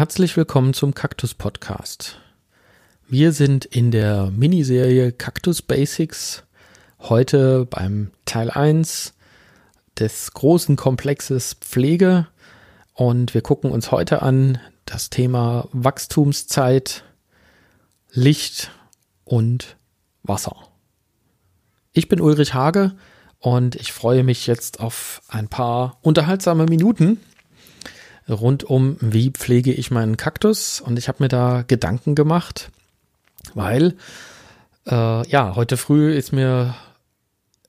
Herzlich willkommen zum Kaktus Podcast. Wir sind in der Miniserie Cactus Basics heute beim Teil 1 des großen Komplexes Pflege und wir gucken uns heute an das Thema Wachstumszeit, Licht und Wasser. Ich bin Ulrich Hage und ich freue mich jetzt auf ein paar unterhaltsame Minuten rund um, wie pflege ich meinen Kaktus. Und ich habe mir da Gedanken gemacht, weil äh, ja, heute früh ist mir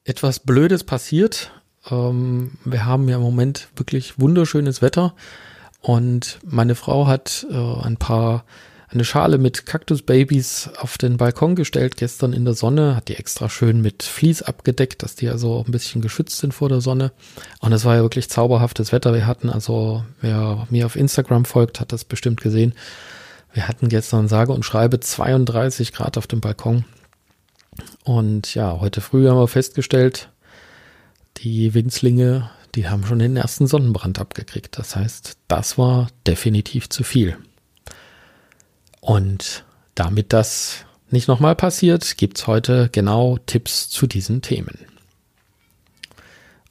etwas Blödes passiert. Ähm, wir haben ja im Moment wirklich wunderschönes Wetter und meine Frau hat äh, ein paar eine Schale mit Kaktusbabys auf den Balkon gestellt gestern in der Sonne, hat die extra schön mit Vlies abgedeckt, dass die also auch ein bisschen geschützt sind vor der Sonne. Und es war ja wirklich zauberhaftes Wetter. Wir hatten also, wer mir auf Instagram folgt, hat das bestimmt gesehen. Wir hatten gestern sage und schreibe 32 Grad auf dem Balkon. Und ja, heute früh haben wir festgestellt, die Winzlinge, die haben schon den ersten Sonnenbrand abgekriegt. Das heißt, das war definitiv zu viel. Und damit das nicht nochmal passiert, gibt's heute genau Tipps zu diesen Themen.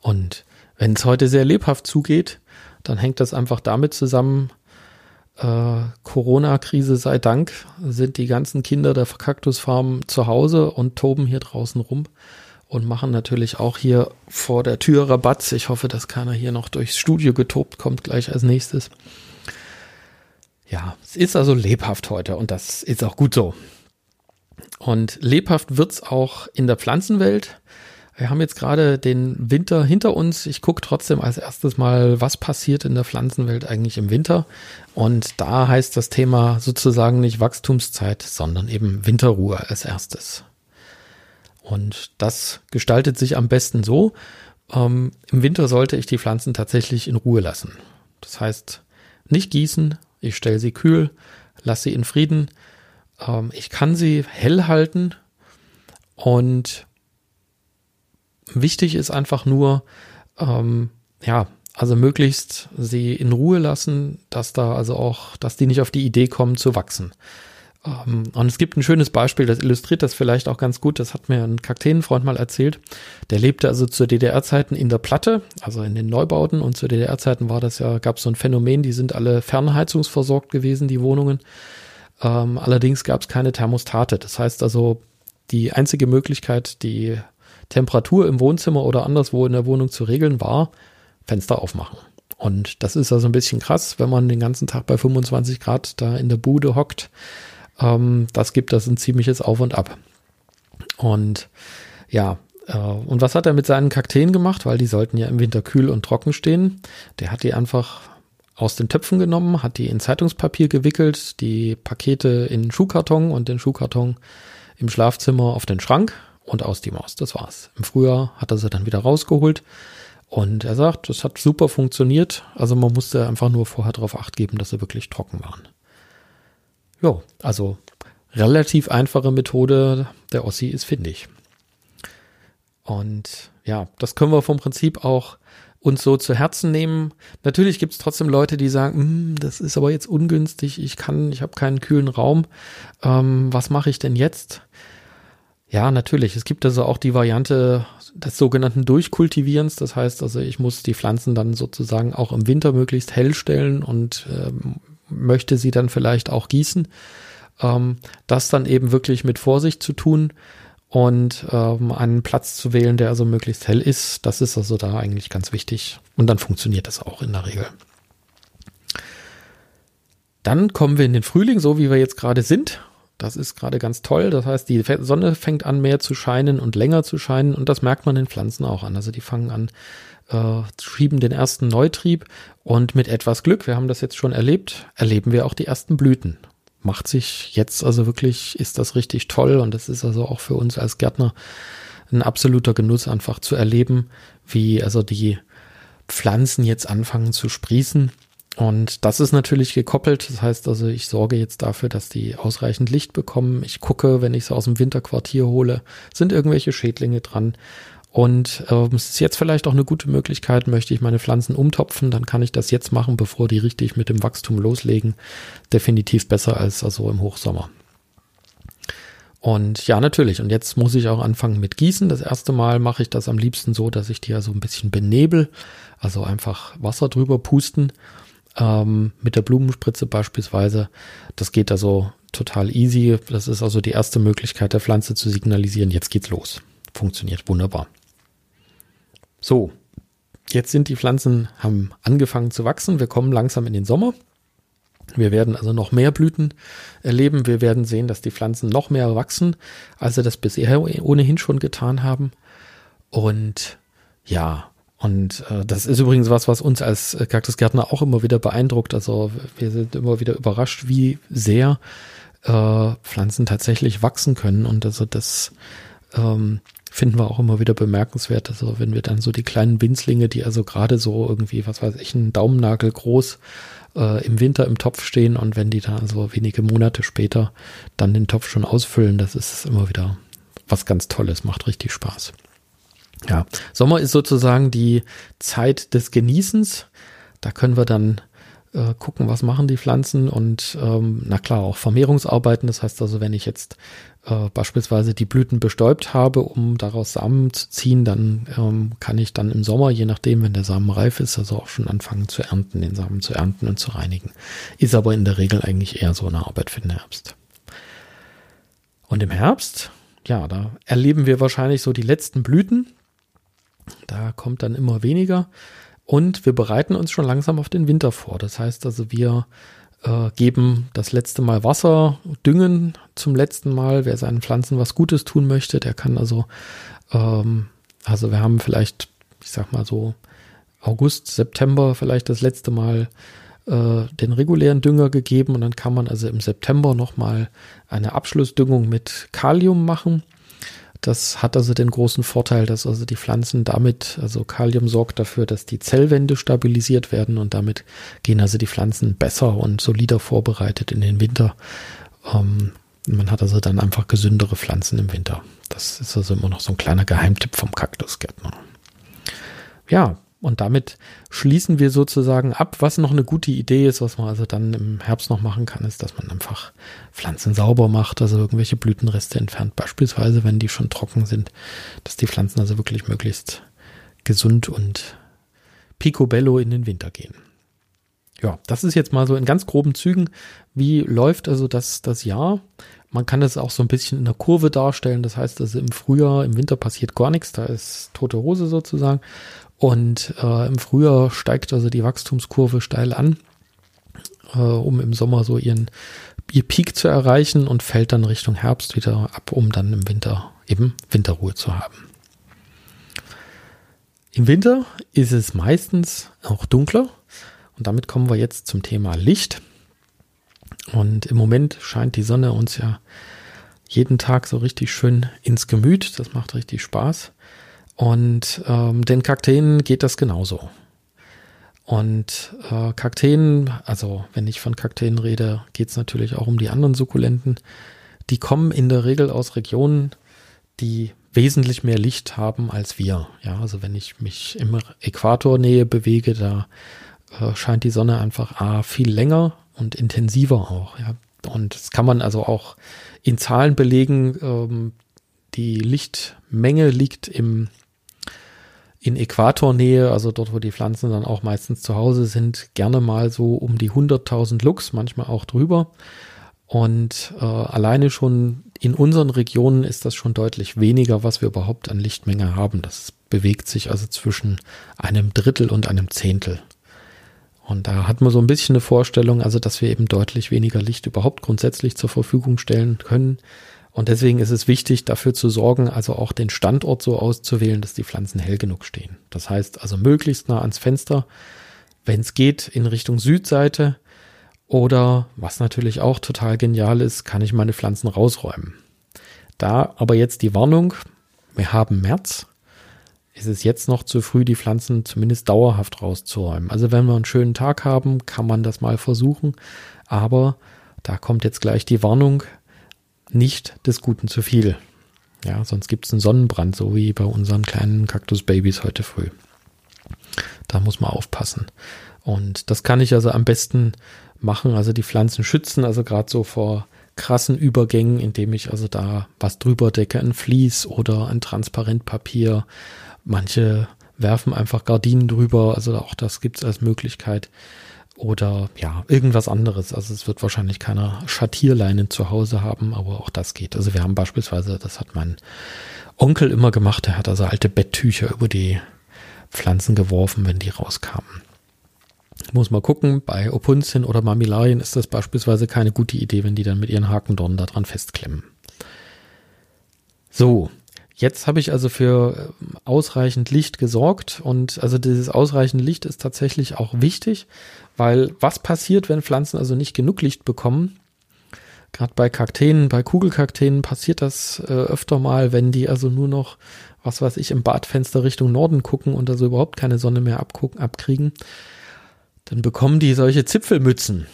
Und wenn es heute sehr lebhaft zugeht, dann hängt das einfach damit zusammen, äh, Corona-Krise sei Dank, sind die ganzen Kinder der Kaktusfarm zu Hause und toben hier draußen rum und machen natürlich auch hier vor der Tür Rabatz. Ich hoffe, dass keiner hier noch durchs Studio getobt kommt gleich als nächstes. Ja, es ist also lebhaft heute und das ist auch gut so. Und lebhaft wird's auch in der Pflanzenwelt. Wir haben jetzt gerade den Winter hinter uns. Ich gucke trotzdem als erstes mal, was passiert in der Pflanzenwelt eigentlich im Winter. Und da heißt das Thema sozusagen nicht Wachstumszeit, sondern eben Winterruhe als erstes. Und das gestaltet sich am besten so. Ähm, Im Winter sollte ich die Pflanzen tatsächlich in Ruhe lassen. Das heißt, nicht gießen, ich stelle sie kühl, lasse sie in Frieden. Ähm, ich kann sie hell halten und wichtig ist einfach nur, ähm, ja, also möglichst sie in Ruhe lassen, dass da also auch, dass die nicht auf die Idee kommen zu wachsen. Ähm, und es gibt ein schönes Beispiel, das illustriert das vielleicht auch ganz gut. Das hat mir ein Kakteenfreund mal erzählt. Der lebte also zu DDR-Zeiten in der Platte, also in den Neubauten. Und zu DDR-Zeiten war das ja, gab es so ein Phänomen, die sind alle fernheizungsversorgt gewesen, die Wohnungen. Ähm, allerdings gab es keine Thermostate. Das heißt also, die einzige Möglichkeit, die Temperatur im Wohnzimmer oder anderswo in der Wohnung zu regeln, war Fenster aufmachen. Und das ist also ein bisschen krass, wenn man den ganzen Tag bei 25 Grad da in der Bude hockt ähm, das gibt das ein ziemliches Auf und Ab. Und ja, äh, und was hat er mit seinen Kakteen gemacht? Weil die sollten ja im Winter kühl und trocken stehen. Der hat die einfach aus den Töpfen genommen, hat die in Zeitungspapier gewickelt, die Pakete in Schuhkarton und den Schuhkarton im Schlafzimmer auf den Schrank und aus die Maus. Das war's. Im Frühjahr hat er sie dann wieder rausgeholt. Und er sagt, das hat super funktioniert. Also man musste einfach nur vorher darauf acht geben, dass sie wirklich trocken waren. Ja, also relativ einfache Methode der Ossi ist findig. Und ja, das können wir vom Prinzip auch uns so zu Herzen nehmen. Natürlich gibt es trotzdem Leute, die sagen, hm, das ist aber jetzt ungünstig, ich kann, ich habe keinen kühlen Raum. Ähm, was mache ich denn jetzt? Ja, natürlich. Es gibt also auch die Variante des sogenannten Durchkultivierens. Das heißt also, ich muss die Pflanzen dann sozusagen auch im Winter möglichst hell stellen und ähm, möchte sie dann vielleicht auch gießen. Ähm, das dann eben wirklich mit Vorsicht zu tun und ähm, einen Platz zu wählen, der also möglichst hell ist. Das ist also da eigentlich ganz wichtig. Und dann funktioniert das auch in der Regel. Dann kommen wir in den Frühling, so wie wir jetzt gerade sind. Das ist gerade ganz toll. Das heißt, die Sonne fängt an mehr zu scheinen und länger zu scheinen und das merkt man den Pflanzen auch an. Also die fangen an, äh, schieben den ersten Neutrieb und mit etwas Glück, wir haben das jetzt schon erlebt, erleben wir auch die ersten Blüten. Macht sich jetzt also wirklich, ist das richtig toll und das ist also auch für uns als Gärtner ein absoluter Genuss, einfach zu erleben, wie also die Pflanzen jetzt anfangen zu sprießen. Und das ist natürlich gekoppelt. Das heißt also, ich sorge jetzt dafür, dass die ausreichend Licht bekommen. Ich gucke, wenn ich sie aus dem Winterquartier hole, sind irgendwelche Schädlinge dran. Und äh, es ist jetzt vielleicht auch eine gute Möglichkeit, möchte ich meine Pflanzen umtopfen, dann kann ich das jetzt machen, bevor die richtig mit dem Wachstum loslegen. Definitiv besser als also im Hochsommer. Und ja, natürlich. Und jetzt muss ich auch anfangen mit Gießen. Das erste Mal mache ich das am liebsten so, dass ich die ja so ein bisschen benebel, also einfach Wasser drüber pusten. Ähm, mit der Blumenspritze beispielsweise. Das geht also total easy. Das ist also die erste Möglichkeit der Pflanze zu signalisieren, jetzt geht's los. Funktioniert wunderbar. So, jetzt sind die Pflanzen, haben angefangen zu wachsen. Wir kommen langsam in den Sommer. Wir werden also noch mehr Blüten erleben. Wir werden sehen, dass die Pflanzen noch mehr wachsen, als sie das bisher ohnehin schon getan haben. Und ja, und äh, das ist übrigens was, was uns als Kaktusgärtner auch immer wieder beeindruckt. Also wir sind immer wieder überrascht, wie sehr äh, Pflanzen tatsächlich wachsen können. Und also das ähm, finden wir auch immer wieder bemerkenswert. Also wenn wir dann so die kleinen Winzlinge, die also gerade so irgendwie, was weiß ich, einen Daumennagel groß äh, im Winter im Topf stehen und wenn die dann also wenige Monate später dann den Topf schon ausfüllen, das ist immer wieder was ganz Tolles, macht richtig Spaß. Ja, Sommer ist sozusagen die Zeit des Genießens. Da können wir dann äh, gucken, was machen die Pflanzen und ähm, na klar auch Vermehrungsarbeiten. Das heißt also, wenn ich jetzt äh, beispielsweise die Blüten bestäubt habe, um daraus Samen zu ziehen, dann ähm, kann ich dann im Sommer, je nachdem, wenn der Samen reif ist, also auch schon anfangen zu ernten, den Samen zu ernten und zu reinigen. Ist aber in der Regel eigentlich eher so eine Arbeit für den Herbst. Und im Herbst, ja, da erleben wir wahrscheinlich so die letzten Blüten. Da kommt dann immer weniger. Und wir bereiten uns schon langsam auf den Winter vor. Das heißt also, wir äh, geben das letzte Mal Wasser, düngen zum letzten Mal. Wer seinen Pflanzen was Gutes tun möchte, der kann also, ähm, also wir haben vielleicht, ich sag mal so, August, September vielleicht das letzte Mal äh, den regulären Dünger gegeben und dann kann man also im September nochmal eine Abschlussdüngung mit Kalium machen. Das hat also den großen Vorteil, dass also die Pflanzen damit, also Kalium sorgt dafür, dass die Zellwände stabilisiert werden und damit gehen also die Pflanzen besser und solider vorbereitet in den Winter. Ähm, man hat also dann einfach gesündere Pflanzen im Winter. Das ist also immer noch so ein kleiner Geheimtipp vom Kaktusgärtner. Ja, und damit schließen wir sozusagen ab. Was noch eine gute Idee ist, was man also dann im Herbst noch machen kann, ist, dass man einfach Pflanzen sauber macht, also irgendwelche Blütenreste entfernt. Beispielsweise, wenn die schon trocken sind, dass die Pflanzen also wirklich möglichst gesund und picobello in den Winter gehen. Ja, das ist jetzt mal so in ganz groben Zügen. Wie läuft also das, das Jahr? Man kann das auch so ein bisschen in der Kurve darstellen. Das heißt also im Frühjahr, im Winter passiert gar nichts. Da ist tote Hose sozusagen. Und äh, im Frühjahr steigt also die Wachstumskurve steil an, äh, um im Sommer so ihren ihr Peak zu erreichen und fällt dann Richtung Herbst wieder ab, um dann im Winter eben Winterruhe zu haben. Im Winter ist es meistens auch dunkler und damit kommen wir jetzt zum Thema Licht. Und im Moment scheint die Sonne uns ja jeden Tag so richtig schön ins Gemüt. Das macht richtig Spaß. Und ähm, den Kakteen geht das genauso. Und äh, Kakteen, also wenn ich von Kakteen rede, geht es natürlich auch um die anderen Sukkulenten. Die kommen in der Regel aus Regionen, die wesentlich mehr Licht haben als wir. Ja, also wenn ich mich im Äquatornähe bewege, da äh, scheint die Sonne einfach A, viel länger und intensiver auch. Ja. Und das kann man also auch in Zahlen belegen. Ähm, die Lichtmenge liegt im in Äquatornähe, also dort, wo die Pflanzen dann auch meistens zu Hause sind, gerne mal so um die 100.000 Lux, manchmal auch drüber. Und äh, alleine schon in unseren Regionen ist das schon deutlich weniger, was wir überhaupt an Lichtmenge haben. Das bewegt sich also zwischen einem Drittel und einem Zehntel. Und da hat man so ein bisschen eine Vorstellung, also dass wir eben deutlich weniger Licht überhaupt grundsätzlich zur Verfügung stellen können. Und deswegen ist es wichtig, dafür zu sorgen, also auch den Standort so auszuwählen, dass die Pflanzen hell genug stehen. Das heißt also möglichst nah ans Fenster, wenn es geht, in Richtung Südseite. Oder, was natürlich auch total genial ist, kann ich meine Pflanzen rausräumen. Da aber jetzt die Warnung, wir haben März, ist es jetzt noch zu früh, die Pflanzen zumindest dauerhaft rauszuräumen. Also wenn wir einen schönen Tag haben, kann man das mal versuchen. Aber da kommt jetzt gleich die Warnung, nicht des Guten zu viel. Ja, sonst gibt es einen Sonnenbrand, so wie bei unseren kleinen Kaktusbabys heute früh. Da muss man aufpassen. Und das kann ich also am besten machen, also die Pflanzen schützen, also gerade so vor krassen Übergängen, indem ich also da was drüber decke, ein Vlies oder ein Transparentpapier. Manche werfen einfach Gardinen drüber, also auch das gibt es als Möglichkeit. Oder ja, irgendwas anderes. Also es wird wahrscheinlich keiner Schattierleinen zu Hause haben, aber auch das geht. Also wir haben beispielsweise, das hat mein Onkel immer gemacht, der hat also alte Betttücher über die Pflanzen geworfen, wenn die rauskamen. Muss mal gucken, bei Opunzien oder Mamilarien ist das beispielsweise keine gute Idee, wenn die dann mit ihren Hakendornen da dran festklemmen. So, jetzt habe ich also für ähm, ausreichend Licht gesorgt und also dieses ausreichend Licht ist tatsächlich auch wichtig, weil was passiert, wenn Pflanzen also nicht genug Licht bekommen? Gerade bei Kakteen, bei Kugelkakteen passiert das äh, öfter mal, wenn die also nur noch, was weiß ich, im Badfenster Richtung Norden gucken und also überhaupt keine Sonne mehr abgucken, abkriegen dann bekommen die solche Zipfelmützen.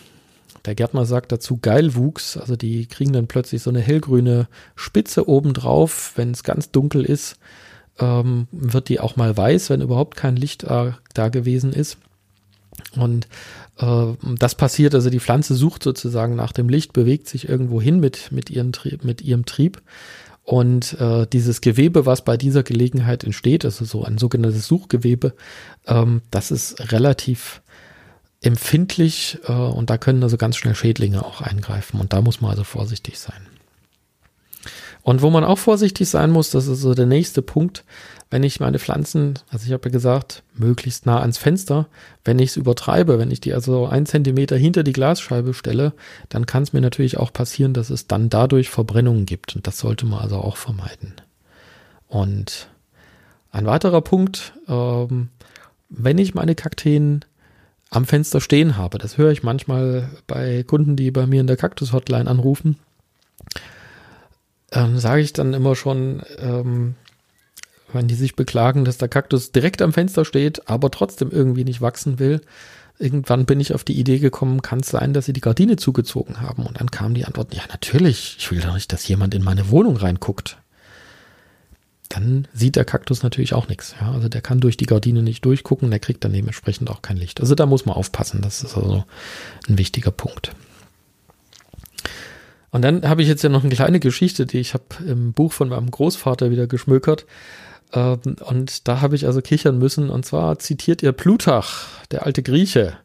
Der Gärtner sagt dazu Geilwuchs, also die kriegen dann plötzlich so eine hellgrüne Spitze obendrauf, wenn es ganz dunkel ist, ähm, wird die auch mal weiß, wenn überhaupt kein Licht äh, da gewesen ist. Und äh, das passiert, also die Pflanze sucht sozusagen nach dem Licht, bewegt sich irgendwo hin mit, mit, ihren, mit ihrem Trieb. Und äh, dieses Gewebe, was bei dieser Gelegenheit entsteht, also so ein sogenanntes Suchgewebe, ähm, das ist relativ empfindlich äh, und da können also ganz schnell Schädlinge auch eingreifen und da muss man also vorsichtig sein. Und wo man auch vorsichtig sein muss, das ist so der nächste Punkt, wenn ich meine Pflanzen, also ich habe ja gesagt, möglichst nah ans Fenster, wenn ich es übertreibe, wenn ich die also ein Zentimeter hinter die Glasscheibe stelle, dann kann es mir natürlich auch passieren, dass es dann dadurch Verbrennungen gibt und das sollte man also auch vermeiden. Und ein weiterer Punkt, ähm, wenn ich meine Kakteen am Fenster stehen habe. Das höre ich manchmal bei Kunden, die bei mir in der Kaktus-Hotline anrufen. Ähm, Sage ich dann immer schon, ähm, wenn die sich beklagen, dass der Kaktus direkt am Fenster steht, aber trotzdem irgendwie nicht wachsen will. Irgendwann bin ich auf die Idee gekommen, kann es sein, dass sie die Gardine zugezogen haben. Und dann kam die Antwort, ja natürlich, ich will doch nicht, dass jemand in meine Wohnung reinguckt dann sieht der Kaktus natürlich auch nichts. Ja? Also der kann durch die Gardine nicht durchgucken, der kriegt dann dementsprechend auch kein Licht. Also da muss man aufpassen, das ist also ein wichtiger Punkt. Und dann habe ich jetzt ja noch eine kleine Geschichte, die ich habe im Buch von meinem Großvater wieder geschmökert. Ähm, und da habe ich also kichern müssen. Und zwar zitiert er Plutarch, der alte Grieche.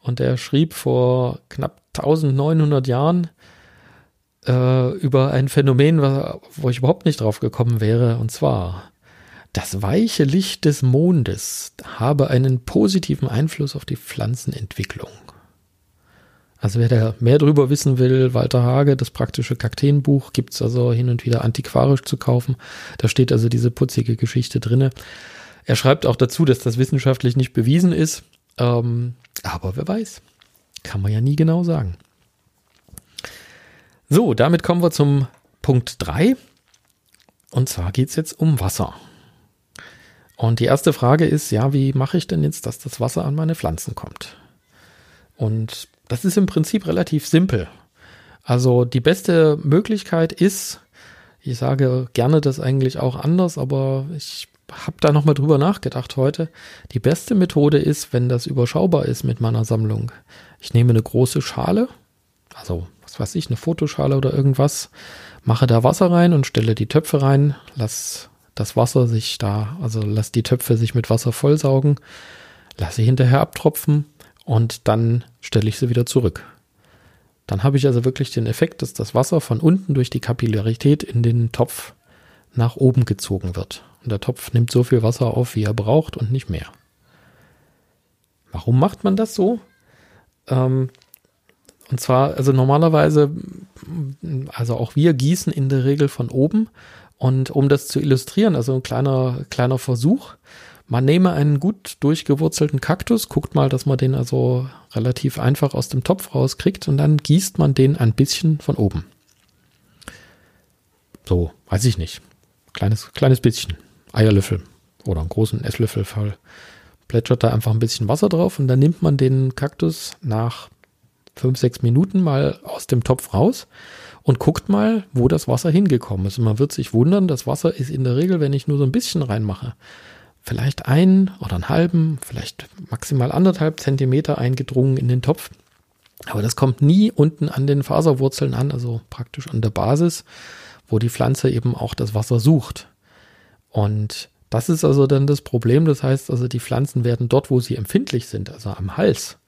Und der schrieb vor knapp 1900 Jahren, äh, über ein Phänomen, wo ich überhaupt nicht drauf gekommen wäre, und zwar das weiche Licht des Mondes habe einen positiven Einfluss auf die Pflanzenentwicklung. Also wer da mehr drüber wissen will, Walter Hage, das praktische Kakteenbuch, gibt's also hin und wieder antiquarisch zu kaufen. Da steht also diese putzige Geschichte drinne. Er schreibt auch dazu, dass das wissenschaftlich nicht bewiesen ist. Ähm, aber wer weiß. Kann man ja nie genau sagen. So, damit kommen wir zum Punkt 3. Und zwar geht es jetzt um Wasser. Und die erste Frage ist, ja, wie mache ich denn jetzt, dass das Wasser an meine Pflanzen kommt? Und das ist im Prinzip relativ simpel. Also die beste Möglichkeit ist, ich sage gerne das eigentlich auch anders, aber ich habe da nochmal drüber nachgedacht heute. Die beste Methode ist, wenn das überschaubar ist mit meiner Sammlung. Ich nehme eine große Schale, also was weiß ich, eine Fotoschale oder irgendwas, mache da Wasser rein und stelle die Töpfe rein, lass das Wasser sich da, also lass die Töpfe sich mit Wasser vollsaugen, lasse sie hinterher abtropfen und dann stelle ich sie wieder zurück. Dann habe ich also wirklich den Effekt, dass das Wasser von unten durch die Kapillarität in den Topf nach oben gezogen wird. Und der Topf nimmt so viel Wasser auf, wie er braucht und nicht mehr. Warum macht man das so? Ähm, und zwar, also normalerweise, also auch wir gießen in der Regel von oben. Und um das zu illustrieren, also ein kleiner, kleiner Versuch, man nehme einen gut durchgewurzelten Kaktus, guckt mal, dass man den also relativ einfach aus dem Topf rauskriegt und dann gießt man den ein bisschen von oben. So, weiß ich nicht. Kleines, kleines bisschen. Eierlöffel oder einen großen Esslöffel voll. Plätschert da einfach ein bisschen Wasser drauf und dann nimmt man den Kaktus nach fünf, sechs Minuten mal aus dem Topf raus und guckt mal, wo das Wasser hingekommen ist. Und man wird sich wundern, das Wasser ist in der Regel, wenn ich nur so ein bisschen reinmache, vielleicht ein oder einen halben, vielleicht maximal anderthalb Zentimeter eingedrungen in den Topf. Aber das kommt nie unten an den Faserwurzeln an, also praktisch an der Basis, wo die Pflanze eben auch das Wasser sucht. Und das ist also dann das Problem. Das heißt also, die Pflanzen werden dort, wo sie empfindlich sind, also am Hals,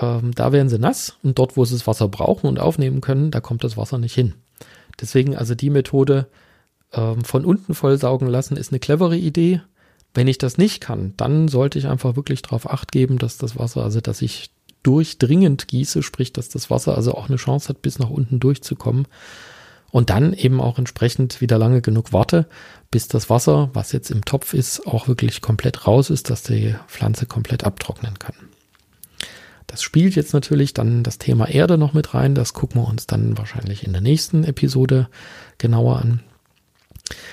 ähm, da werden sie nass und dort, wo sie das Wasser brauchen und aufnehmen können, da kommt das Wasser nicht hin. Deswegen also die Methode ähm, von unten vollsaugen lassen ist eine clevere Idee. Wenn ich das nicht kann, dann sollte ich einfach wirklich darauf acht geben, dass das Wasser, also dass ich durchdringend gieße, sprich, dass das Wasser also auch eine Chance hat, bis nach unten durchzukommen. Und dann eben auch entsprechend wieder lange genug warte, bis das Wasser, was jetzt im Topf ist, auch wirklich komplett raus ist, dass die Pflanze komplett abtrocknen kann. Das spielt jetzt natürlich dann das Thema Erde noch mit rein. Das gucken wir uns dann wahrscheinlich in der nächsten Episode genauer an.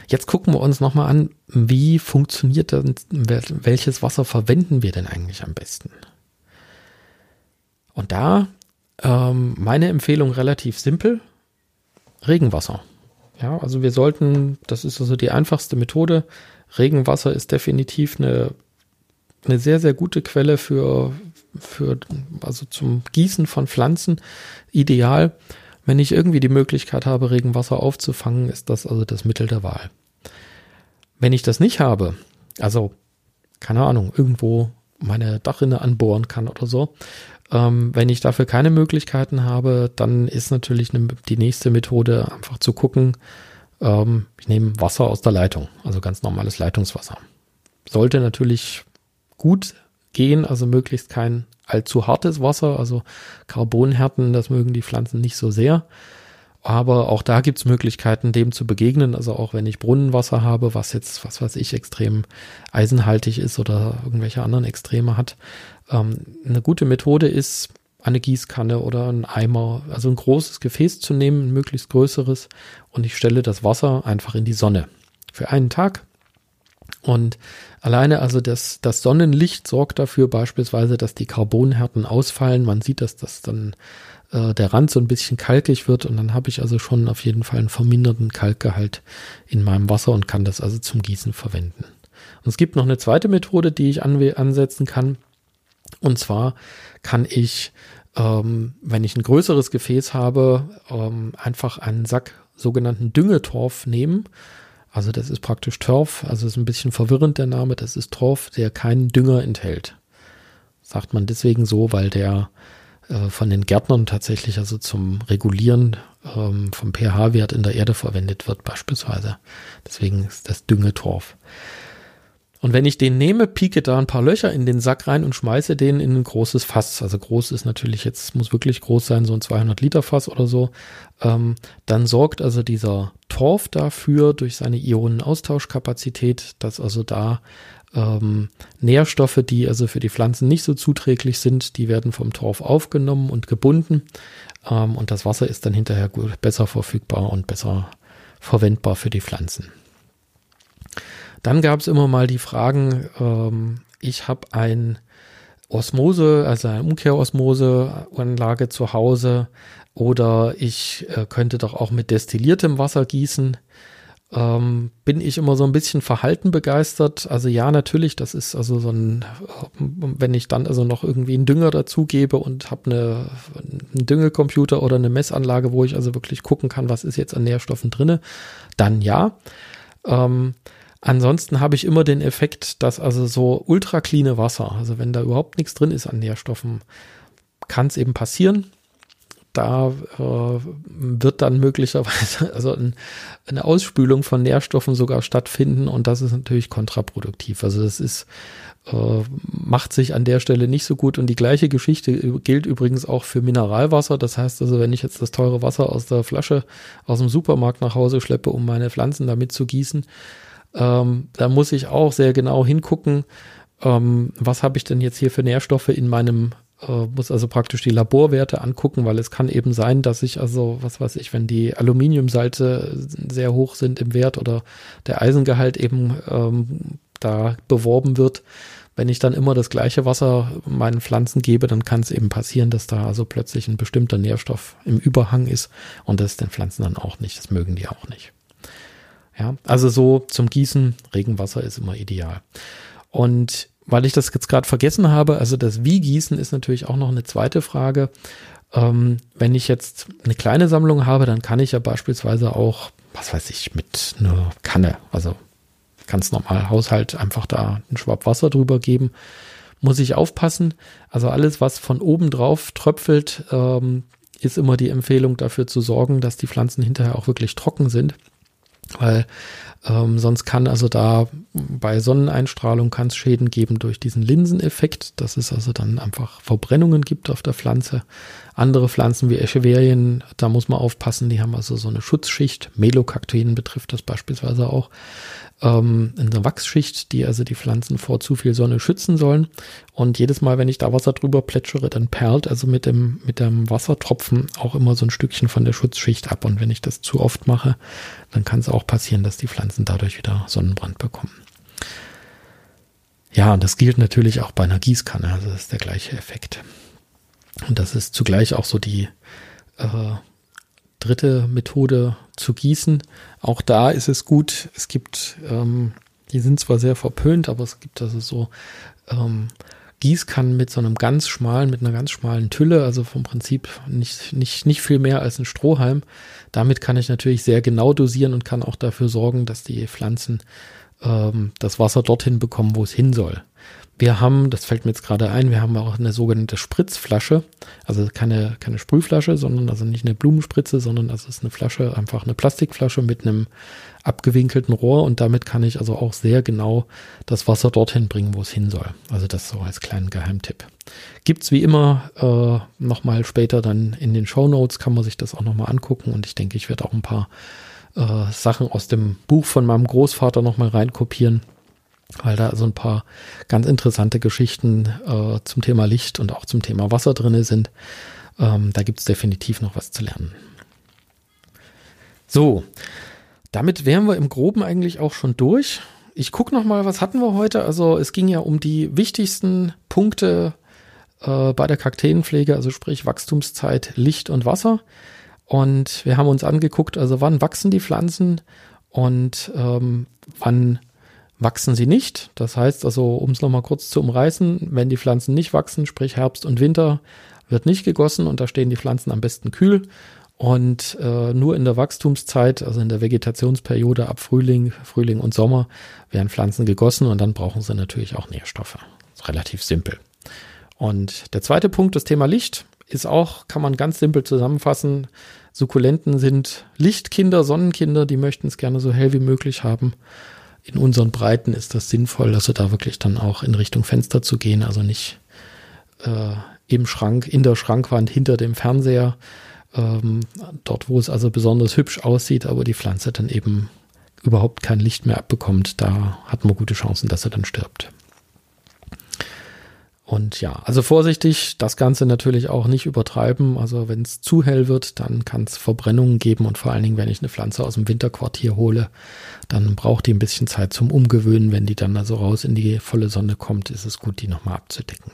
Jetzt gucken wir uns nochmal an, wie funktioniert denn, welches Wasser verwenden wir denn eigentlich am besten? Und da ähm, meine Empfehlung relativ simpel. Regenwasser. Ja, also wir sollten, das ist also die einfachste Methode. Regenwasser ist definitiv eine, eine sehr, sehr gute Quelle für, für, also zum Gießen von Pflanzen ideal. Wenn ich irgendwie die Möglichkeit habe, Regenwasser aufzufangen, ist das also das Mittel der Wahl. Wenn ich das nicht habe, also keine Ahnung, irgendwo meine Dachrinne anbohren kann oder so, ähm, wenn ich dafür keine Möglichkeiten habe, dann ist natürlich ne, die nächste Methode einfach zu gucken, ähm, ich nehme Wasser aus der Leitung, also ganz normales Leitungswasser. Sollte natürlich gut gehen, also möglichst kein allzu hartes Wasser, also Carbonhärten, das mögen die Pflanzen nicht so sehr. Aber auch da gibt's Möglichkeiten, dem zu begegnen. Also auch wenn ich Brunnenwasser habe, was jetzt, was weiß ich, extrem eisenhaltig ist oder irgendwelche anderen Extreme hat. Ähm, eine gute Methode ist, eine Gießkanne oder ein Eimer, also ein großes Gefäß zu nehmen, ein möglichst größeres, und ich stelle das Wasser einfach in die Sonne. Für einen Tag und alleine also das, das Sonnenlicht sorgt dafür beispielsweise, dass die Carbonhärten ausfallen. Man sieht, dass das dann äh, der Rand so ein bisschen kalkig wird und dann habe ich also schon auf jeden Fall einen verminderten Kalkgehalt in meinem Wasser und kann das also zum Gießen verwenden. Und es gibt noch eine zweite Methode, die ich ansetzen kann. Und zwar kann ich, ähm, wenn ich ein größeres Gefäß habe, ähm, einfach einen Sack sogenannten Düngetorf nehmen also das ist praktisch Torf, also ist ein bisschen verwirrend der Name, das ist Torf, der keinen Dünger enthält. Sagt man deswegen so, weil der äh, von den Gärtnern tatsächlich also zum Regulieren ähm, vom pH-Wert in der Erde verwendet wird beispielsweise. Deswegen ist das Düngetorf. Und wenn ich den nehme, pieke da ein paar Löcher in den Sack rein und schmeiße den in ein großes Fass. Also groß ist natürlich jetzt, muss wirklich groß sein, so ein 200 Liter Fass oder so. Ähm, dann sorgt also dieser Torf dafür durch seine Ionenaustauschkapazität, dass also da ähm, Nährstoffe, die also für die Pflanzen nicht so zuträglich sind, die werden vom Torf aufgenommen und gebunden. Ähm, und das Wasser ist dann hinterher gut, besser verfügbar und besser verwendbar für die Pflanzen. Dann gab es immer mal die Fragen, ähm, ich habe ein Osmose, also eine Umkehrosmoseanlage zu Hause oder ich äh, könnte doch auch mit destilliertem Wasser gießen. Ähm, bin ich immer so ein bisschen verhalten begeistert. Also ja, natürlich, das ist also so ein, wenn ich dann also noch irgendwie einen Dünger dazugebe und habe eine, einen Düngecomputer oder eine Messanlage, wo ich also wirklich gucken kann, was ist jetzt an Nährstoffen drinne, dann ja. Ähm, Ansonsten habe ich immer den Effekt, dass also so ultra cleane Wasser, also wenn da überhaupt nichts drin ist an Nährstoffen, kann es eben passieren. Da äh, wird dann möglicherweise also ein, eine Ausspülung von Nährstoffen sogar stattfinden und das ist natürlich kontraproduktiv. Also das ist äh, macht sich an der Stelle nicht so gut und die gleiche Geschichte gilt übrigens auch für Mineralwasser. Das heißt also, wenn ich jetzt das teure Wasser aus der Flasche aus dem Supermarkt nach Hause schleppe, um meine Pflanzen damit zu gießen, ähm, da muss ich auch sehr genau hingucken, ähm, was habe ich denn jetzt hier für Nährstoffe in meinem, äh, muss also praktisch die Laborwerte angucken, weil es kann eben sein, dass ich also, was weiß ich, wenn die Aluminiumsalze sehr hoch sind im Wert oder der Eisengehalt eben ähm, da beworben wird, wenn ich dann immer das gleiche Wasser meinen Pflanzen gebe, dann kann es eben passieren, dass da also plötzlich ein bestimmter Nährstoff im Überhang ist und das den Pflanzen dann auch nicht. Das mögen die auch nicht. Ja, also so zum Gießen, Regenwasser ist immer ideal. Und weil ich das jetzt gerade vergessen habe, also das Wie gießen ist natürlich auch noch eine zweite Frage. Ähm, wenn ich jetzt eine kleine Sammlung habe, dann kann ich ja beispielsweise auch, was weiß ich, mit einer Kanne, also ganz normal Haushalt einfach da einen Schwab Wasser drüber geben. Muss ich aufpassen. Also alles, was von oben drauf tröpfelt, ähm, ist immer die Empfehlung dafür zu sorgen, dass die Pflanzen hinterher auch wirklich trocken sind. Weil ähm, sonst kann also da bei Sonneneinstrahlung kann es Schäden geben durch diesen Linseneffekt, dass es also dann einfach Verbrennungen gibt auf der Pflanze. Andere Pflanzen wie Echeverien, da muss man aufpassen, die haben also so eine Schutzschicht. Melokakteen betrifft das beispielsweise auch ähm, in der Wachsschicht, die also die Pflanzen vor zu viel Sonne schützen sollen. Und jedes Mal, wenn ich da Wasser drüber plätschere, dann perlt also mit dem, mit dem Wassertropfen auch immer so ein Stückchen von der Schutzschicht ab. Und wenn ich das zu oft mache, dann kann es auch passieren, dass die Pflanzen dadurch wieder Sonnenbrand bekommen. Ja, und das gilt natürlich auch bei einer Gießkanne. Also das ist der gleiche Effekt. Und das ist zugleich auch so die äh, dritte Methode zu gießen. Auch da ist es gut. Es gibt, ähm, die sind zwar sehr verpönt, aber es gibt also so ähm, Gießkannen mit so einem ganz schmalen, mit einer ganz schmalen Tülle, also vom Prinzip nicht, nicht, nicht viel mehr als ein Strohhalm. Damit kann ich natürlich sehr genau dosieren und kann auch dafür sorgen, dass die Pflanzen ähm, das Wasser dorthin bekommen, wo es hin soll. Wir haben, das fällt mir jetzt gerade ein, wir haben auch eine sogenannte Spritzflasche, also keine, keine Sprühflasche, sondern also nicht eine Blumenspritze, sondern also es ist eine Flasche, einfach eine Plastikflasche mit einem abgewinkelten Rohr und damit kann ich also auch sehr genau das Wasser dorthin bringen, wo es hin soll. Also das so als kleinen Geheimtipp. Gibt's wie immer äh, nochmal später dann in den Show Notes, kann man sich das auch nochmal angucken und ich denke, ich werde auch ein paar äh, Sachen aus dem Buch von meinem Großvater nochmal reinkopieren weil da so ein paar ganz interessante Geschichten äh, zum Thema Licht und auch zum Thema Wasser drinne sind. Ähm, da gibt es definitiv noch was zu lernen. So, damit wären wir im Groben eigentlich auch schon durch. Ich gucke noch mal, was hatten wir heute? Also es ging ja um die wichtigsten Punkte äh, bei der Kakteenpflege, also sprich Wachstumszeit, Licht und Wasser. Und wir haben uns angeguckt, also wann wachsen die Pflanzen und ähm, wann wachsen sie nicht. Das heißt also, um es nochmal kurz zu umreißen, wenn die Pflanzen nicht wachsen, sprich Herbst und Winter, wird nicht gegossen und da stehen die Pflanzen am besten kühl. Und äh, nur in der Wachstumszeit, also in der Vegetationsperiode ab Frühling, Frühling und Sommer, werden Pflanzen gegossen und dann brauchen sie natürlich auch Nährstoffe. relativ simpel. Und der zweite Punkt, das Thema Licht, ist auch, kann man ganz simpel zusammenfassen. Sukkulenten sind Lichtkinder, Sonnenkinder, die möchten es gerne so hell wie möglich haben in unseren Breiten ist das sinnvoll, also da wirklich dann auch in Richtung Fenster zu gehen, also nicht äh, im Schrank, in der Schrankwand hinter dem Fernseher, ähm, dort wo es also besonders hübsch aussieht, aber die Pflanze dann eben überhaupt kein Licht mehr abbekommt, da hat man gute Chancen, dass er dann stirbt. Und ja, also vorsichtig, das Ganze natürlich auch nicht übertreiben. Also wenn es zu hell wird, dann kann es Verbrennungen geben und vor allen Dingen, wenn ich eine Pflanze aus dem Winterquartier hole, dann braucht die ein bisschen Zeit zum Umgewöhnen. Wenn die dann also raus in die volle Sonne kommt, ist es gut, die nochmal abzudecken.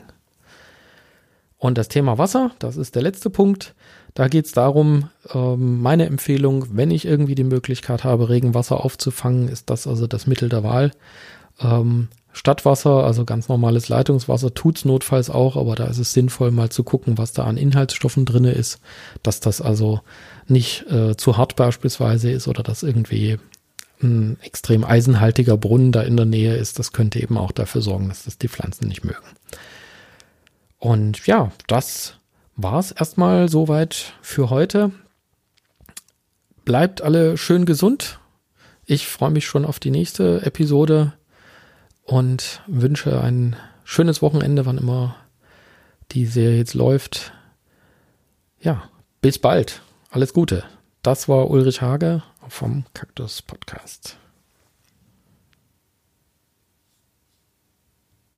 Und das Thema Wasser, das ist der letzte Punkt. Da geht es darum, ähm, meine Empfehlung, wenn ich irgendwie die Möglichkeit habe, Regenwasser aufzufangen, ist das also das Mittel der Wahl. Ähm, Stadtwasser, also ganz normales Leitungswasser, tut's notfalls auch, aber da ist es sinnvoll, mal zu gucken, was da an Inhaltsstoffen drinne ist, dass das also nicht äh, zu hart beispielsweise ist oder dass irgendwie ein extrem eisenhaltiger Brunnen da in der Nähe ist. Das könnte eben auch dafür sorgen, dass das die Pflanzen nicht mögen. Und ja, das war's erstmal soweit für heute. Bleibt alle schön gesund. Ich freue mich schon auf die nächste Episode und wünsche ein schönes Wochenende, wann immer die Serie jetzt läuft. Ja, bis bald. Alles Gute. Das war Ulrich Hage vom Kaktus Podcast.